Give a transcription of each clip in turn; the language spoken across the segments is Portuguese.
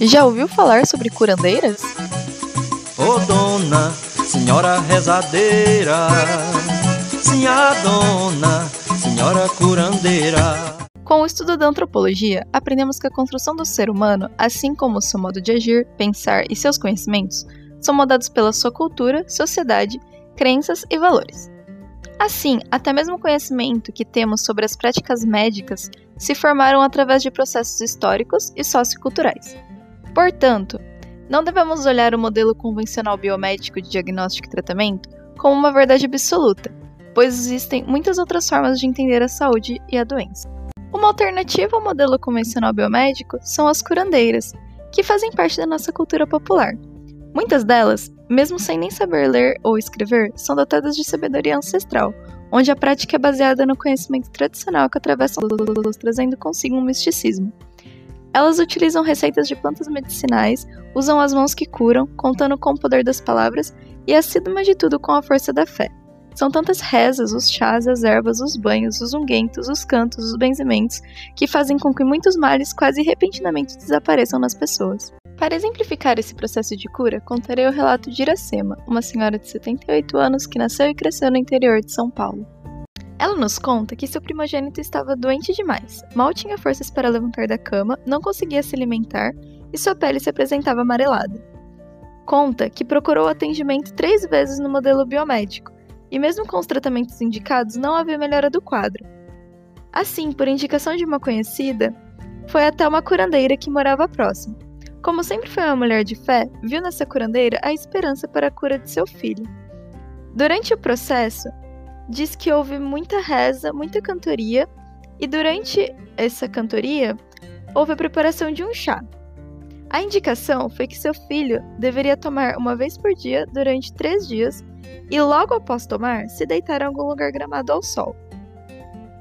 Já ouviu falar sobre curandeiras? Ô oh, dona, senhora rezadeira, sim a dona, senhora curandeira. Com o estudo da antropologia, aprendemos que a construção do ser humano, assim como o seu modo de agir, pensar e seus conhecimentos, são moldados pela sua cultura, sociedade, crenças e valores. Assim, até mesmo o conhecimento que temos sobre as práticas médicas se formaram através de processos históricos e socioculturais. Portanto, não devemos olhar o modelo convencional biomédico de diagnóstico e tratamento como uma verdade absoluta, pois existem muitas outras formas de entender a saúde e a doença. Uma alternativa ao modelo convencional biomédico são as curandeiras, que fazem parte da nossa cultura popular. Muitas delas, mesmo sem nem saber ler ou escrever, são dotadas de sabedoria ancestral, onde a prática é baseada no conhecimento tradicional que atravessa os trazendo consigo um misticismo. Elas utilizam receitas de plantas medicinais, usam as mãos que curam, contando com o poder das palavras e, acima de tudo, com a força da fé. São tantas rezas, os chás, as ervas, os banhos, os unguentos, os cantos, os benzimentos, que fazem com que muitos males quase repentinamente desapareçam nas pessoas. Para exemplificar esse processo de cura, contarei o relato de Iracema, uma senhora de 78 anos que nasceu e cresceu no interior de São Paulo. Ela nos conta que seu primogênito estava doente demais, mal tinha forças para levantar da cama, não conseguia se alimentar e sua pele se apresentava amarelada. Conta que procurou atendimento três vezes no modelo biomédico, e mesmo com os tratamentos indicados, não havia melhora do quadro. Assim, por indicação de uma conhecida, foi até uma curandeira que morava próximo. Como sempre foi uma mulher de fé, viu nessa curandeira a esperança para a cura de seu filho. Durante o processo, diz que houve muita reza, muita cantoria, e durante essa cantoria houve a preparação de um chá. A indicação foi que seu filho deveria tomar uma vez por dia durante três dias e logo após tomar, se deitar em algum lugar gramado ao sol.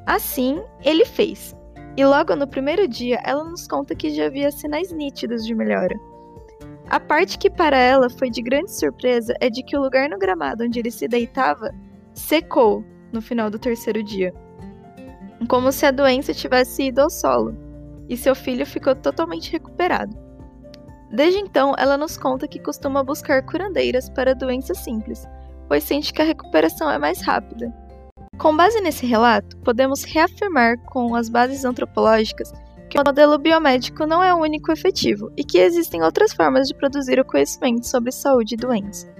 Assim, ele fez, e logo no primeiro dia ela nos conta que já havia sinais nítidos de melhora. A parte que para ela foi de grande surpresa é de que o lugar no gramado onde ele se deitava secou no final do terceiro dia, como se a doença tivesse ido ao solo, e seu filho ficou totalmente recuperado. Desde então, ela nos conta que costuma buscar curandeiras para doenças simples, pois sente que a recuperação é mais rápida. Com base nesse relato, podemos reafirmar com as bases antropológicas que o modelo biomédico não é o único efetivo e que existem outras formas de produzir o conhecimento sobre saúde e doença.